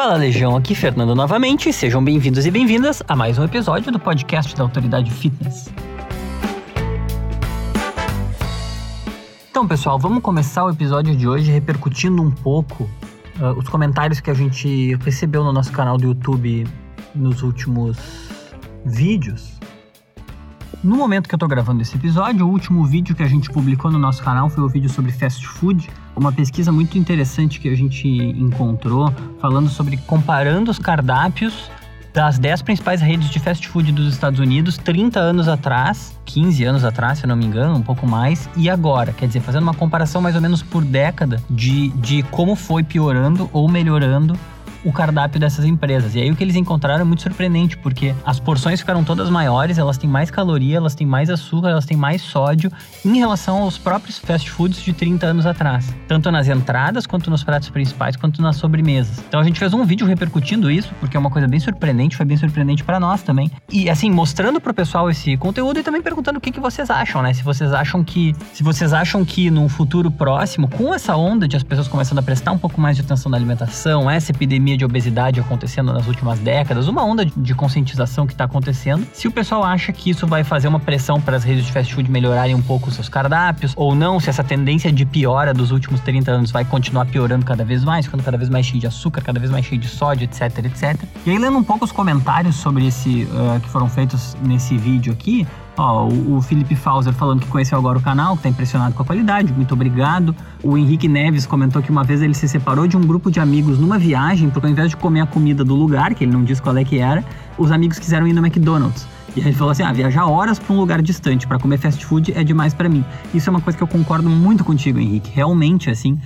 Fala Legião, aqui Fernando novamente. Sejam bem-vindos e bem-vindas a mais um episódio do podcast da Autoridade Fitness. Então, pessoal, vamos começar o episódio de hoje repercutindo um pouco uh, os comentários que a gente recebeu no nosso canal do YouTube nos últimos vídeos. No momento que eu tô gravando esse episódio, o último vídeo que a gente publicou no nosso canal foi o vídeo sobre fast food, uma pesquisa muito interessante que a gente encontrou falando sobre comparando os cardápios das 10 principais redes de fast food dos Estados Unidos 30 anos atrás, 15 anos atrás, se eu não me engano, um pouco mais, e agora. Quer dizer, fazendo uma comparação mais ou menos por década de, de como foi piorando ou melhorando o cardápio dessas empresas. E aí o que eles encontraram é muito surpreendente, porque as porções ficaram todas maiores, elas têm mais caloria, elas têm mais açúcar, elas têm mais sódio em relação aos próprios fast foods de 30 anos atrás. Tanto nas entradas, quanto nos pratos principais, quanto nas sobremesas. Então a gente fez um vídeo repercutindo isso, porque é uma coisa bem surpreendente, foi bem surpreendente para nós também. E assim, mostrando pro pessoal esse conteúdo e também perguntando o que, que vocês acham, né? Se vocês acham que. Se vocês acham que num futuro próximo, com essa onda de as pessoas começando a prestar um pouco mais de atenção na alimentação, essa epidemia epidemia de obesidade acontecendo nas últimas décadas, uma onda de conscientização que está acontecendo. Se o pessoal acha que isso vai fazer uma pressão para as redes de fast food melhorarem um pouco os seus cardápios, ou não, se essa tendência de piora dos últimos 30 anos vai continuar piorando cada vez mais, ficando cada vez mais cheio de açúcar, cada vez mais cheio de sódio, etc, etc. E aí, lendo um pouco os comentários sobre esse uh, que foram feitos nesse vídeo aqui, Ó, o, o Felipe Fauser falando que conheceu agora o canal, que tá impressionado com a qualidade, muito obrigado. O Henrique Neves comentou que uma vez ele se separou de um grupo de amigos numa viagem, porque ao invés de comer a comida do lugar, que ele não disse qual é que era, os amigos quiseram ir no McDonald's. E aí ele falou assim: ah, viajar horas para um lugar distante para comer fast food é demais para mim. Isso é uma coisa que eu concordo muito contigo, Henrique. Realmente, assim,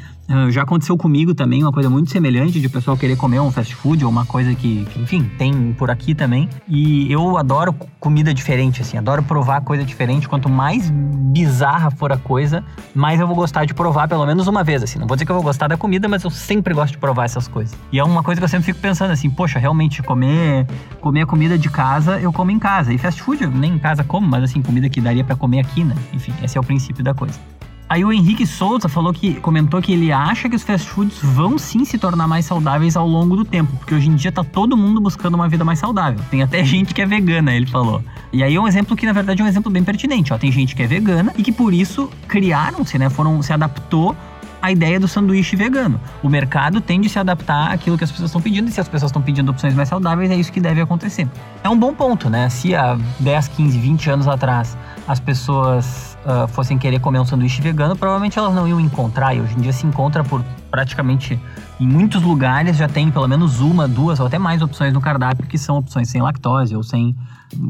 já aconteceu comigo também, uma coisa muito semelhante de pessoal querer comer um fast food ou uma coisa que, que, enfim, tem por aqui também. E eu adoro comida diferente, assim, adoro provar coisa diferente. Quanto mais bizarra for a coisa, mais eu vou gostar de provar pelo menos uma vez, assim. Não vou dizer que eu vou gostar da comida, mas eu sempre gosto de provar essas coisas. E é uma coisa que eu sempre fico pensando assim, poxa, realmente comer, comer comida de casa, eu como em casa. E fast food eu nem em casa como, mas assim, comida que daria para comer aqui, né? Enfim, esse é o princípio da coisa. Aí o Henrique Souza falou que comentou que ele acha que os fast foods vão sim se tornar mais saudáveis ao longo do tempo, porque hoje em dia tá todo mundo buscando uma vida mais saudável. Tem até gente que é vegana, ele falou. E aí é um exemplo que na verdade é um exemplo bem pertinente, ó. Tem gente que é vegana e que por isso criaram-se, né, foram se adaptou a ideia do sanduíche vegano. O mercado tende a se adaptar àquilo que as pessoas estão pedindo, e se as pessoas estão pedindo opções mais saudáveis, é isso que deve acontecer. É um bom ponto, né? Se há 10, 15, 20 anos atrás as pessoas uh, fossem querer comer um sanduíche vegano, provavelmente elas não iam encontrar, e hoje em dia se encontra por praticamente em muitos lugares já tem pelo menos uma, duas ou até mais opções no cardápio que são opções sem lactose ou sem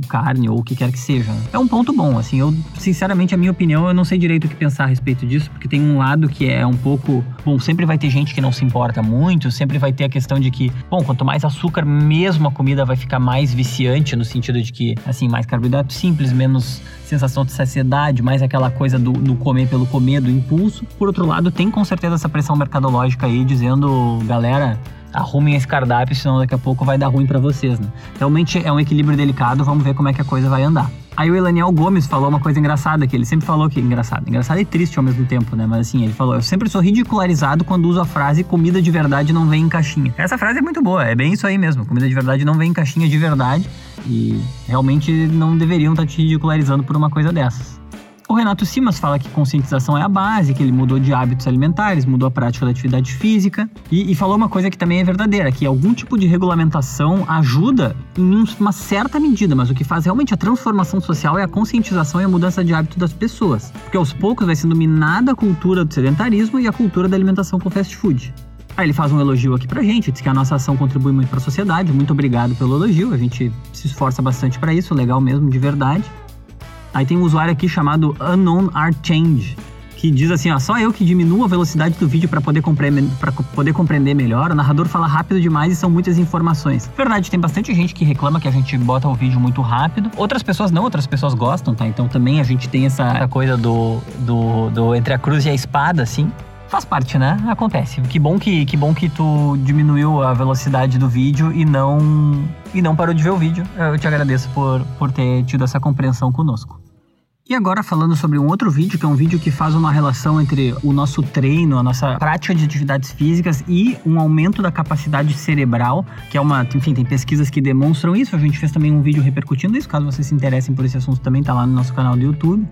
carne ou o que quer que seja. É um ponto bom, assim, eu sinceramente a minha opinião, eu não sei direito o que pensar a respeito disso, porque tem um lado que é um pouco, bom, sempre vai ter gente que não se importa muito, sempre vai ter a questão de que, bom, quanto mais açúcar mesmo a comida vai ficar mais viciante no sentido de que, assim, mais carboidrato simples, menos sensação de saciedade, mais aquela coisa do, do comer pelo comer, do impulso. Por outro lado, tem com certeza essa pressão mercadológica aí dizendo, galera, arrumem esse cardápio, senão daqui a pouco vai dar ruim para vocês, né? Realmente é um equilíbrio delicado, vamos ver como é que a coisa vai andar. Aí o Elaniel Gomes falou uma coisa engraçada, que ele sempre falou que engraçado, engraçado e triste ao mesmo tempo, né? Mas assim, ele falou: "Eu sempre sou ridicularizado quando uso a frase comida de verdade não vem em caixinha". Essa frase é muito boa, é bem isso aí mesmo. Comida de verdade não vem em caixinha de verdade e realmente não deveriam estar te ridicularizando por uma coisa dessas. O Renato Simas fala que conscientização é a base, que ele mudou de hábitos alimentares, mudou a prática da atividade física e, e falou uma coisa que também é verdadeira, que algum tipo de regulamentação ajuda em uma certa medida, mas o que faz realmente a transformação social é a conscientização e a mudança de hábito das pessoas, porque aos poucos vai sendo minada a cultura do sedentarismo e a cultura da alimentação com fast food. Aí ele faz um elogio aqui pra gente, diz que a nossa ação contribui muito para a sociedade. Muito obrigado pelo elogio, a gente se esforça bastante para isso, legal mesmo, de verdade. Aí tem um usuário aqui chamado Unknown Art Change, que diz assim, ó, só eu que diminuo a velocidade do vídeo para poder, compreender, poder compreender melhor. O narrador fala rápido demais e são muitas informações. Verdade, tem bastante gente que reclama que a gente bota o vídeo muito rápido. Outras pessoas não, outras pessoas gostam, tá? Então também a gente tem essa coisa do, do, do entre a cruz e a espada, assim. Faz parte, né? Acontece. Que bom que, que bom que tu diminuiu a velocidade do vídeo e não e não parou de ver o vídeo. Eu te agradeço por, por ter tido essa compreensão conosco. E agora falando sobre um outro vídeo, que é um vídeo que faz uma relação entre o nosso treino, a nossa prática de atividades físicas e um aumento da capacidade cerebral, que é uma, enfim, tem pesquisas que demonstram isso. A gente fez também um vídeo repercutindo isso, caso vocês se interessem por esse assunto também tá lá no nosso canal do YouTube.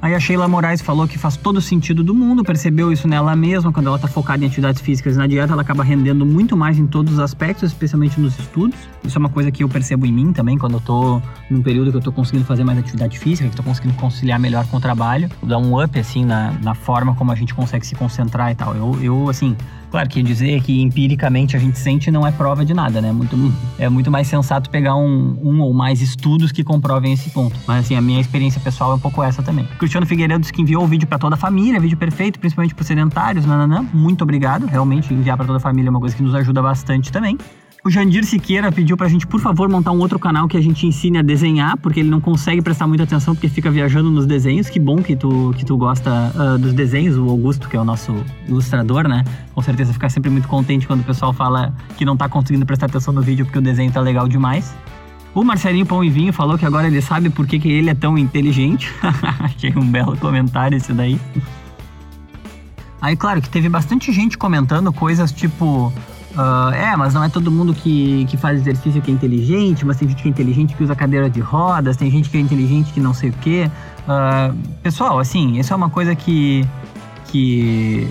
Aí a Sheila Moraes falou que faz todo sentido do mundo, percebeu isso nela mesma, quando ela está focada em atividades físicas e na dieta, ela acaba rendendo muito mais em todos os aspectos, especialmente nos estudos. Isso é uma coisa que eu percebo em mim também, quando eu tô num período que eu tô conseguindo fazer mais atividade física, que tô conseguindo conciliar melhor com o trabalho, dá um up, assim, na, na forma como a gente consegue se concentrar e tal. Eu, eu assim, Claro que dizer que empiricamente a gente sente não é prova de nada, né? Muito, é muito mais sensato pegar um, um ou mais estudos que comprovem esse ponto. Mas assim, a minha experiência pessoal é um pouco essa também. Cristiano Figueiredo que enviou o vídeo para toda a família, vídeo perfeito, principalmente para sedentários, nananã. Muito obrigado. Realmente, enviar para toda a família é uma coisa que nos ajuda bastante também. O Jandir Siqueira pediu pra gente, por favor, montar um outro canal que a gente ensine a desenhar, porque ele não consegue prestar muita atenção porque fica viajando nos desenhos. Que bom que tu, que tu gosta uh, dos desenhos, o Augusto, que é o nosso ilustrador, né? Com certeza fica sempre muito contente quando o pessoal fala que não tá conseguindo prestar atenção no vídeo porque o desenho tá legal demais. O Marcelinho Pão e Vinho falou que agora ele sabe por que, que ele é tão inteligente. Achei um belo comentário esse daí. Aí, claro, que teve bastante gente comentando coisas tipo Uh, é, mas não é todo mundo que, que faz exercício que é inteligente, mas tem gente que é inteligente que usa cadeira de rodas, tem gente que é inteligente que não sei o quê. Uh, pessoal, assim, isso é uma coisa que, que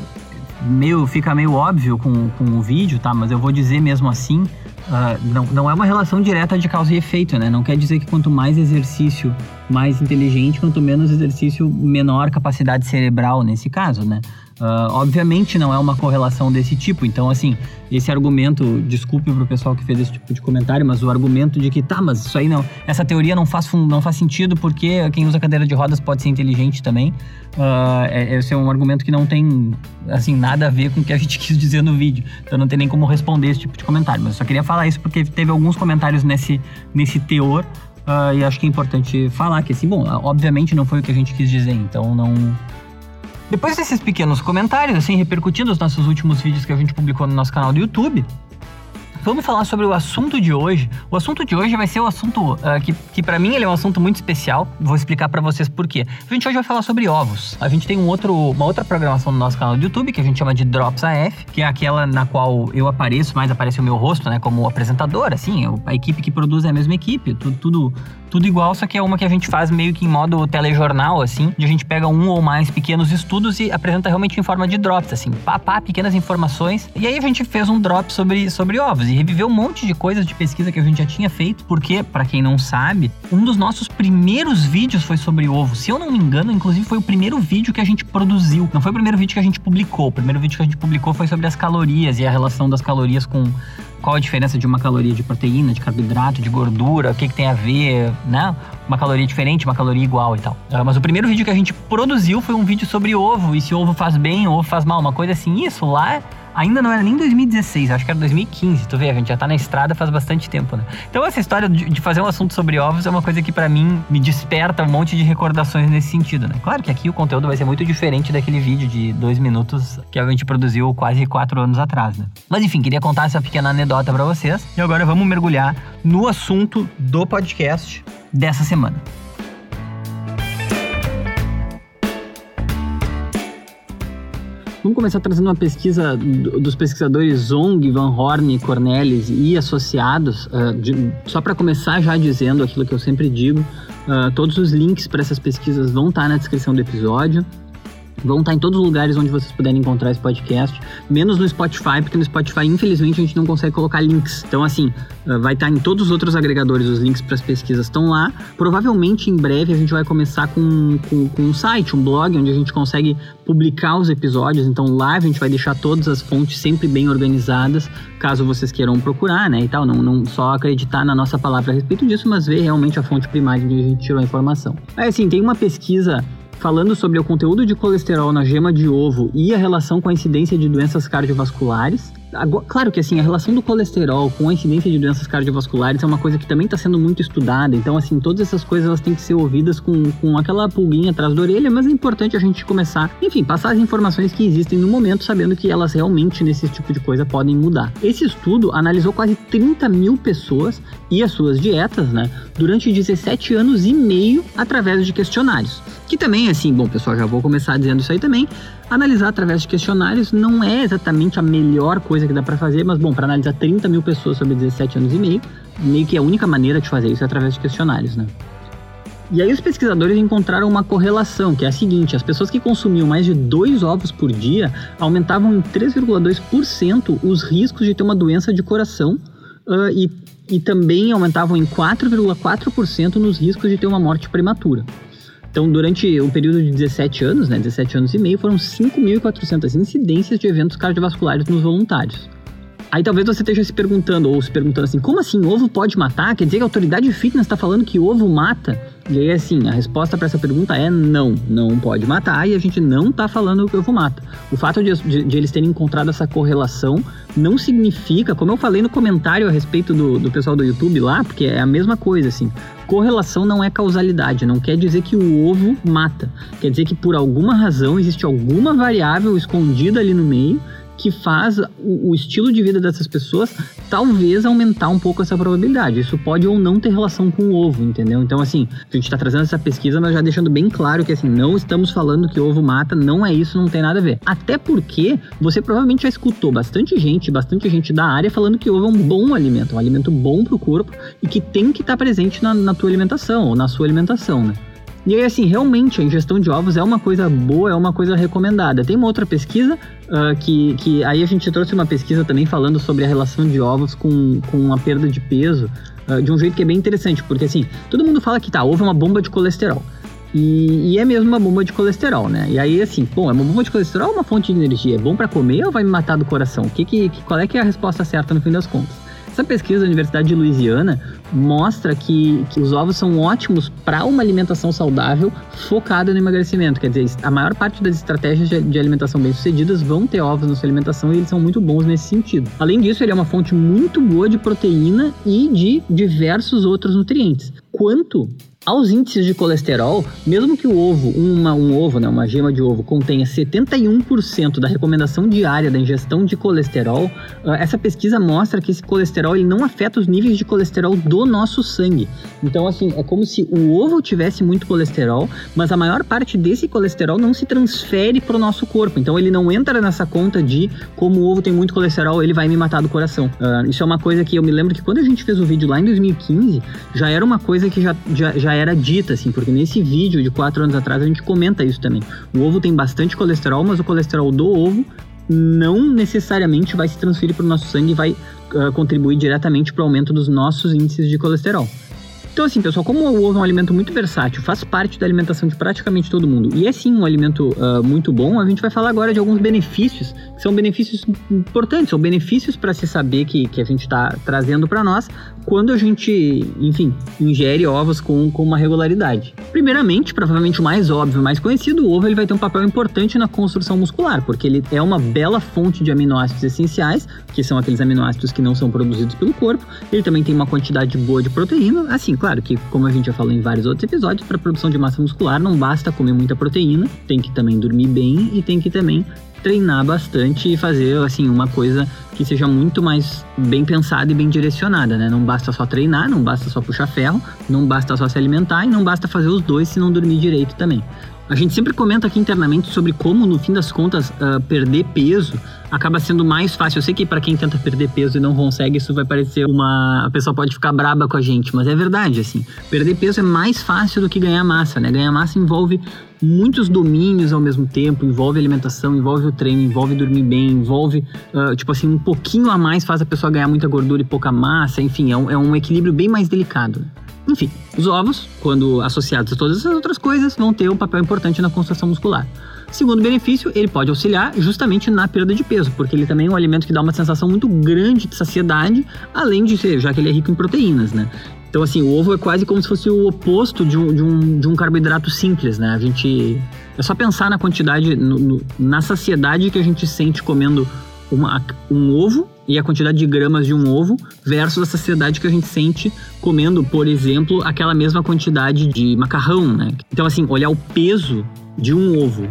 meio, fica meio óbvio com, com o vídeo, tá? Mas eu vou dizer mesmo assim, uh, não, não é uma relação direta de causa e efeito, né? Não quer dizer que quanto mais exercício, mais inteligente, quanto menos exercício, menor capacidade cerebral nesse caso, né? Uh, obviamente não é uma correlação desse tipo, então assim, esse argumento, desculpe pro pessoal que fez esse tipo de comentário, mas o argumento de que tá, mas isso aí não, essa teoria não faz, não faz sentido porque quem usa cadeira de rodas pode ser inteligente também, uh, é, esse é um argumento que não tem, assim, nada a ver com o que a gente quis dizer no vídeo, então não tem nem como responder esse tipo de comentário, mas eu só queria falar isso porque teve alguns comentários nesse, nesse teor uh, e acho que é importante falar que assim, bom, obviamente não foi o que a gente quis dizer, então não depois desses pequenos comentários, assim, repercutindo os nossos últimos vídeos que a gente publicou no nosso canal do YouTube, vamos falar sobre o assunto de hoje. O assunto de hoje vai ser o um assunto uh, que, que para mim ele é um assunto muito especial. Vou explicar para vocês por quê. A gente hoje vai falar sobre ovos. A gente tem um outro, uma outra programação no nosso canal do YouTube que a gente chama de Drops AF, que é aquela na qual eu apareço, mais aparece o meu rosto, né, como apresentador, assim, a equipe que produz é a mesma equipe, tudo, tudo tudo igual, só que é uma que a gente faz meio que em modo telejornal, assim, onde a gente pega um ou mais pequenos estudos e apresenta realmente em forma de drops, assim, pá, pá, pequenas informações. E aí a gente fez um drop sobre, sobre ovos e reviveu um monte de coisas de pesquisa que a gente já tinha feito, porque, para quem não sabe, um dos nossos primeiros vídeos foi sobre ovo. Se eu não me engano, inclusive foi o primeiro vídeo que a gente produziu. Não foi o primeiro vídeo que a gente publicou. O primeiro vídeo que a gente publicou foi sobre as calorias e a relação das calorias com qual a diferença de uma caloria de proteína, de carboidrato, de gordura, o que, que tem a ver, né? Uma caloria diferente, uma caloria igual e tal. Uh, mas o primeiro vídeo que a gente produziu foi um vídeo sobre ovo, e se ovo faz bem ovo faz mal, uma coisa assim. Isso lá ainda não era nem 2016, acho que era 2015. Tu vê, a gente já tá na estrada faz bastante tempo, né? Então essa história de, fazer um assunto sobre ovos é uma coisa que para mim me desperta um monte de recordações nesse sentido, né? Claro que aqui o conteúdo vai ser muito diferente daquele vídeo de dois minutos que a gente produziu quase quatro anos atrás, né? Mas enfim, queria contar essa pequena anedota para vocês. E agora vamos mergulhar no assunto do podcast dessa semana. Vamos começar trazendo uma pesquisa dos pesquisadores Zong, Van Horn, Cornelis e associados. Uh, de, só para começar já dizendo aquilo que eu sempre digo, uh, todos os links para essas pesquisas vão estar tá na descrição do episódio. Vão estar em todos os lugares onde vocês puderem encontrar esse podcast, menos no Spotify, porque no Spotify, infelizmente, a gente não consegue colocar links. Então, assim, eh, vai estar em todos os outros agregadores, os links para as pesquisas estão lá. Provavelmente, em breve, a gente vai começar com, com, com, um site, um blog, onde a gente consegue publicar os episódios. Então, lá a gente vai deixar todas as fontes sempre bem organizadas, caso vocês queiram procurar, né, e tal. Não, não só acreditar na nossa palavra a respeito disso, mas ver realmente a fonte primária onde a gente tirou a informação. Aí, assim, tem uma pesquisa falando sobre o conteúdo de colesterol na gema de ovo e a relação com a incidência de doenças cardiovasculares. Agora, claro que assim, a relação do colesterol com a incidência de doenças cardiovasculares é uma coisa que também está sendo muito estudada. Então, assim, todas essas coisas elas têm que ser ouvidas com, com aquela pulguinha atrás da orelha, mas é importante a gente começar, enfim, passar as informações que existem no momento, sabendo que elas realmente, nesse tipo de coisa, podem mudar. Esse estudo analisou quase 30 mil pessoas e as suas dietas, né, durante 17 anos e meio através de questionários. Que também, assim, bom, pessoal, já vou começar dizendo isso aí também. Analisar através de questionários não é exatamente a melhor coisa que dá para fazer, mas bom, para analisar 30 mil pessoas sobre 17 anos e meio, meio que a única maneira de fazer isso é através de questionários, né? E aí os pesquisadores encontraram uma correlação, que é a seguinte: as pessoas que consumiam mais de dois ovos por dia aumentavam em 3,2% os riscos de ter uma doença de coração uh, e, e também aumentavam em 4,4% nos riscos de ter uma morte prematura. Então, durante o período de 17 anos, né, 17 anos e meio, foram 5.400 incidências de eventos cardiovasculares nos voluntários. Aí talvez você esteja se perguntando, ou se perguntando assim, como assim, ovo pode matar? Quer dizer que a autoridade fitness está falando que ovo mata? E aí, assim, a resposta para essa pergunta é não, não pode matar e a gente não está falando que ovo mata. O fato de, de, de, eles terem encontrado essa correlação não significa, como eu falei no comentário a respeito do, do pessoal do YouTube lá, porque é a mesma coisa, assim, correlação não é causalidade, não quer dizer que o ovo mata. Quer dizer que por alguma razão existe alguma variável escondida ali no meio que faz o, o, estilo de vida dessas pessoas talvez aumentar um pouco essa probabilidade. Isso pode ou não ter relação com o ovo, entendeu? Então, assim, a gente está trazendo essa pesquisa, mas já deixando bem claro que, assim, não estamos falando que ovo mata, não é isso, não tem nada a ver. Até porque você provavelmente já escutou bastante gente, bastante gente da área falando que ovo é um bom alimento, um alimento bom para o corpo e que tem que estar tá presente na, na tua alimentação ou na sua alimentação, né? E aí, assim, realmente a ingestão de ovos é uma coisa boa, é uma coisa recomendada. Tem uma outra pesquisa uh, que, que aí a gente trouxe uma pesquisa também falando sobre a relação de ovos com, com a perda de peso, uh, de um jeito que é bem interessante, porque assim, todo mundo fala que tá, ovo é uma bomba de colesterol. E, e, é mesmo uma bomba de colesterol, né? E aí, assim, bom, é uma bomba de colesterol ou uma fonte de energia? É bom para comer ou vai me matar do coração? Que, que, qual é que é a resposta certa no fim das contas? Essa pesquisa da Universidade de Louisiana mostra que, que os ovos são ótimos para uma alimentação saudável focada no emagrecimento. Quer dizer, a maior parte das estratégias de, alimentação bem-sucedidas vão ter ovos na sua alimentação e eles são muito bons nesse sentido. Além disso, ele é uma fonte muito boa de proteína e de diversos outros nutrientes. Quanto aos índices de colesterol, mesmo que o ovo, uma, um ovo, né, uma gema de ovo, contenha 71% da recomendação diária da ingestão de colesterol, ah, essa pesquisa mostra que esse colesterol ele não afeta os níveis de colesterol do nosso sangue. Então, assim, é como se o ovo tivesse muito colesterol, mas a maior parte desse colesterol não se transfere para o nosso corpo. Então, ele não entra nessa conta de como o ovo tem muito colesterol, ele vai me matar do coração. Uh, isso é uma coisa que eu me lembro que quando a gente fez o vídeo lá em 2015, já era uma coisa que já, já, já era dita, assim, porque nesse vídeo de quatro anos atrás a gente comenta isso também. O ovo tem bastante colesterol, mas o colesterol do ovo não necessariamente vai se transferir para o nosso sangue e vai uh, contribuir diretamente para o aumento dos nossos índices de colesterol. Então, assim, pessoal, como o ovo é um alimento muito versátil, faz parte da alimentação de praticamente todo mundo e é sim um alimento uh, muito bom, a gente vai falar agora de alguns benefícios, que são benefícios importantes, são benefícios para se saber que, que a gente está trazendo para nós quando a gente, enfim, ingere ovos com, com uma regularidade. Primeiramente, provavelmente o mais óbvio, mais conhecido, o ovo ele vai ter um papel importante na construção muscular, porque ele é uma bela fonte de aminoácidos essenciais, que são aqueles aminoácidos que não são produzidos pelo corpo. Ele também tem uma quantidade boa de proteína, assim, claro que, como a gente já falou em vários outros episódios, para produção de massa muscular não basta comer muita proteína, tem que também dormir bem e tem que também treinar bastante e fazer assim uma coisa que seja muito mais bem pensada e bem direcionada, né? Não basta só treinar, não basta só puxar ferro, não basta só se alimentar e não basta fazer os dois se não dormir direito também. A gente sempre comenta aqui internamente sobre como, no fim das contas, uh, perder peso acaba sendo mais fácil. Eu sei que para quem tenta perder peso e não consegue, isso vai parecer uma. A pessoa pode ficar braba com a gente, mas é verdade, assim. Perder peso é mais fácil do que ganhar massa, né? Ganhar massa envolve muitos domínios ao mesmo tempo, envolve alimentação, envolve o treino, envolve dormir bem, envolve, uh, tipo assim, um pouquinho a mais faz a pessoa ganhar muita gordura e pouca massa, enfim, é um, é um equilíbrio bem mais delicado. Enfim, os ovos, quando associados a todas essas outras coisas, vão ter um papel importante na construção muscular. Segundo benefício, ele pode auxiliar justamente na perda de peso, porque ele também é um alimento que dá uma sensação muito grande de saciedade, além de ser, já que ele é rico em proteínas, né? Então, assim, o ovo é quase como se fosse o oposto de um, de um, de um carboidrato simples, né? A gente. É só pensar na quantidade, no, no, na saciedade que a gente sente comendo uma, um ovo e a quantidade de gramas de um ovo versus a saciedade que a gente sente comendo, por exemplo, aquela mesma quantidade de macarrão, né? Então, assim, olhar o peso de um ovo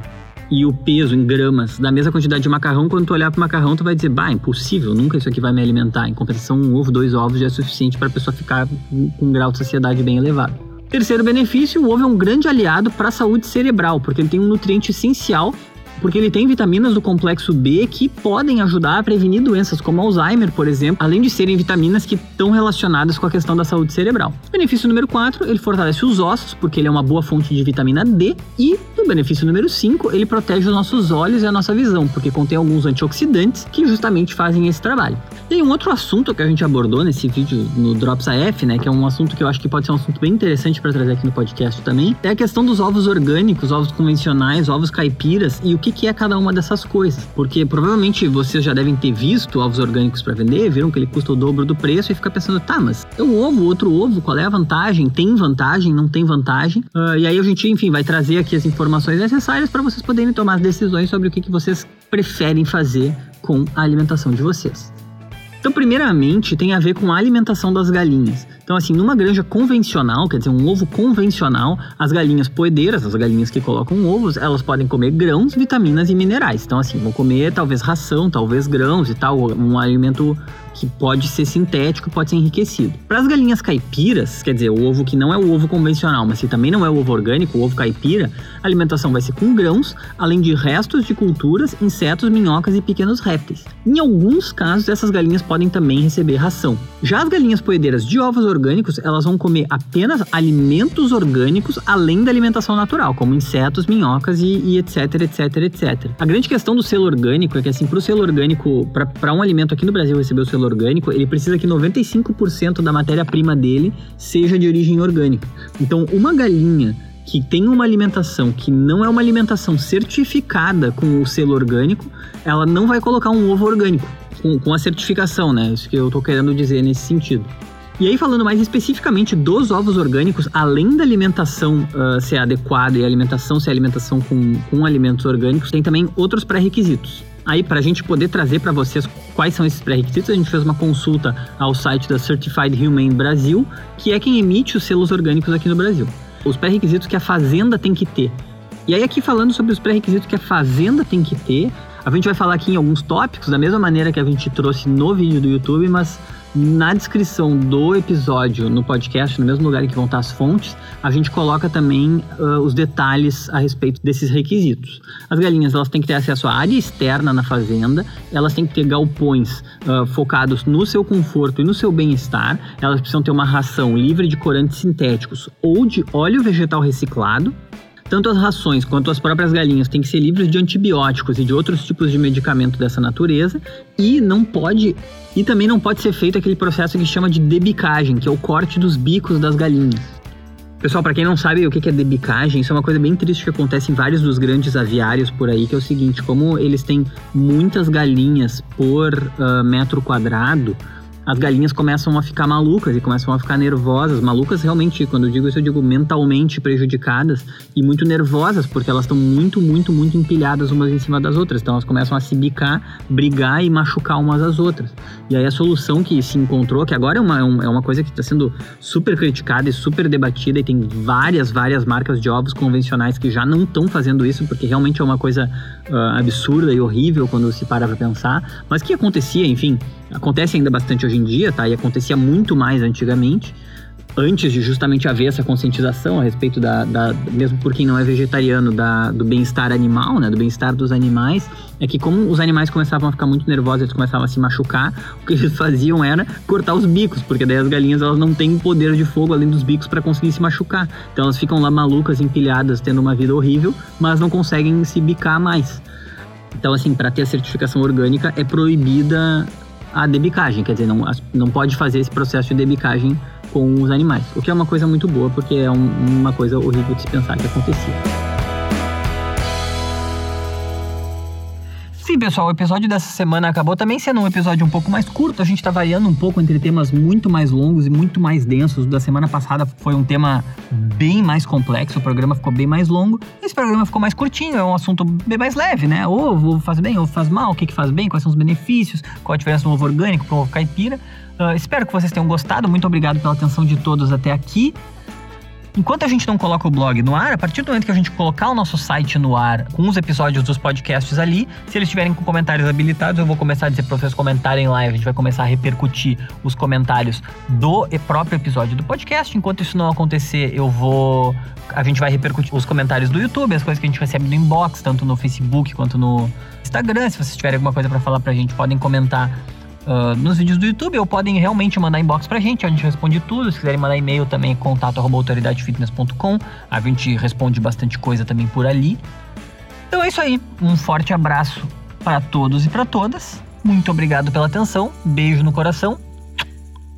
e o peso em gramas da mesma quantidade de macarrão, quando tu olhar pro macarrão, tu vai dizer, bah, impossível, nunca isso aqui vai me alimentar. Em compensação, um ovo, dois ovos já é suficiente para a pessoa ficar com um grau de saciedade bem elevado. Terceiro benefício, o ovo é um grande aliado para a saúde cerebral, porque ele tem um nutriente essencial porque ele tem vitaminas do complexo B que podem ajudar a prevenir doenças como Alzheimer, por exemplo, além de serem vitaminas que estão relacionadas com a questão da saúde cerebral. Benefício número 4, ele fortalece os ossos, porque ele é uma boa fonte de vitamina D. E o benefício número 5, ele protege os nossos olhos e a nossa visão, porque contém alguns antioxidantes que justamente fazem esse trabalho. Tem um outro assunto que a gente abordou nesse vídeo no Drops AF, né, que é um assunto que eu acho que pode ser um assunto bem interessante para trazer aqui no podcast também, é a questão dos ovos orgânicos, ovos convencionais, ovos caipiras e o que, que é cada uma dessas coisas. Porque provavelmente vocês já devem ter visto ovos orgânicos para vender, viram que ele custa o dobro do preço e fica pensando, tá, mas é um ovo, outro ovo, qual é a vantagem? Tem vantagem? Não tem vantagem? Uh, e aí a gente, enfim, vai trazer aqui as informações necessárias para vocês poderem tomar decisões sobre o que, que vocês preferem fazer com a alimentação de vocês. Então, primeiramente, tem a ver com a alimentação das galinhas. Então, assim, numa granja convencional, quer dizer, um ovo convencional, as galinhas poedeiras, as galinhas que colocam ovos, elas podem comer grãos, vitaminas e minerais. Então, assim, vão comer talvez ração, talvez grãos e tal, um alimento que pode ser sintético, pode ser enriquecido. Para as galinhas caipiras, quer dizer, o ovo que não é o ovo convencional, mas que também não é o ovo orgânico, o ovo caipira, a alimentação vai ser com grãos, além de restos de culturas, insetos, minhocas e pequenos répteis. Em alguns casos, essas galinhas podem também receber ração. Já as galinhas poedeiras de ovos orgânicos, elas vão comer apenas alimentos orgânicos além da alimentação natural, como insetos, minhocas e, e etc, etc, etc. A grande questão do selo orgânico é que, assim, para o selo orgânico, para um alimento aqui no Brasil receber o selo orgânico, ele precisa que 95% da matéria-prima dele seja de origem orgânica. Então, uma galinha que tem uma alimentação que não é uma alimentação certificada com o selo orgânico, ela não vai colocar um ovo orgânico com, com a certificação, né? Isso que eu tô querendo dizer nesse sentido. E aí, falando mais especificamente dos ovos orgânicos, além da alimentação uh, ser adequada e a alimentação ser alimentação com, com alimentos orgânicos, tem também outros pré-requisitos. Aí, para a gente poder trazer para vocês quais são esses pré-requisitos, a gente fez uma consulta ao site da Certified Humane Brasil, que é quem emite os selos orgânicos aqui no Brasil. Os pré-requisitos que a fazenda tem que ter. E aí, aqui falando sobre os pré-requisitos que a fazenda tem que ter, a gente vai falar aqui em alguns tópicos, da mesma maneira que a gente trouxe no vídeo do YouTube, mas na descrição do episódio no podcast, no mesmo lugar que vão estar as fontes, a gente coloca também uh, os detalhes a respeito desses requisitos. As galinhas elas têm que ter acesso à área externa na fazenda, elas têm que ter galpões uh, focados no seu conforto e no seu bem-estar, elas precisam ter uma ração livre de corantes sintéticos ou de óleo vegetal reciclado, tanto as rações quanto as próprias galinhas têm que ser livres de antibióticos e de outros tipos de medicamento dessa natureza e não pode e também não pode ser feito aquele processo que chama de debicagem, que é o corte dos bicos das galinhas. Pessoal, para quem não sabe o que é debicagem, isso é uma coisa bem triste que acontece em vários dos grandes aviários por aí, que é o seguinte: como eles têm muitas galinhas por uh, metro quadrado, as galinhas começam a ficar malucas e começam a ficar nervosas. Malucas realmente, quando eu digo isso, eu digo mentalmente prejudicadas e muito nervosas, porque elas estão muito, muito, muito empilhadas umas em cima das outras. Então elas começam a se bicar, brigar e machucar umas às outras. E aí a solução que se encontrou, que agora é uma, é uma coisa que está sendo super criticada e super debatida, e tem várias, várias marcas de ovos convencionais que já não estão fazendo isso, porque realmente é uma coisa uh, absurda e horrível quando se para para pensar, mas que acontecia, enfim, acontece ainda bastante hoje em dia, tá? E acontecia muito mais antigamente, antes de justamente haver essa conscientização a respeito da, da mesmo por quem não é vegetariano, da, do bem-estar animal, né? Do bem-estar dos animais, é que como os animais começavam a ficar muito nervosos, eles começavam a se machucar, o que eles faziam era cortar os bicos, porque daí as galinhas elas não têm poder de fogo além dos bicos para conseguir se machucar. Então elas ficam lá malucas, empilhadas, tendo uma vida horrível, mas não conseguem se bicar mais. Então, assim, para ter a certificação orgânica é proibida a debicagem, quer dizer, não, não pode fazer esse processo de debicagem com os animais, o que é uma coisa muito boa, porque é um, uma coisa horrível de se pensar que acontecia. Sim, pessoal, o episódio dessa semana acabou também sendo um episódio um pouco mais curto. A gente tá variando um pouco entre temas muito mais longos e muito mais densos. Da semana passada foi um tema bem mais complexo, o programa ficou bem mais longo. Esse programa ficou mais curtinho, é um assunto bem mais leve, né? Ovo faz bem, ovo faz mal, o que, que faz bem, quais são os benefícios, qual a diferença do ovo orgânico para o ovo caipira. Uh, espero que vocês tenham gostado. Muito obrigado pela atenção de todos até aqui. Enquanto a gente não coloca o blog no ar, a partir do momento que a gente colocar o nosso site no ar com os episódios dos podcasts ali, se eles estiverem com comentários habilitados, eu vou começar a dizer para vocês comentarem lá e a gente vai começar a repercutir os comentários do próprio episódio do podcast. Enquanto isso não acontecer, eu vou. A gente vai repercutir os comentários do YouTube, as coisas que a gente recebe no inbox, tanto no Facebook quanto no Instagram. Se vocês tiverem alguma coisa para falar pra gente, podem comentar uh, nos vídeos do YouTube ou podem realmente mandar inbox pra gente, a gente responde tudo. Se quiserem mandar e-mail também, contato autoridadefitness.com. A gente responde bastante coisa também por ali. Então é isso aí. Um forte abraço para todos e para todas. Muito obrigado pela atenção. Beijo no coração.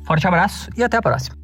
Forte abraço e até a próxima.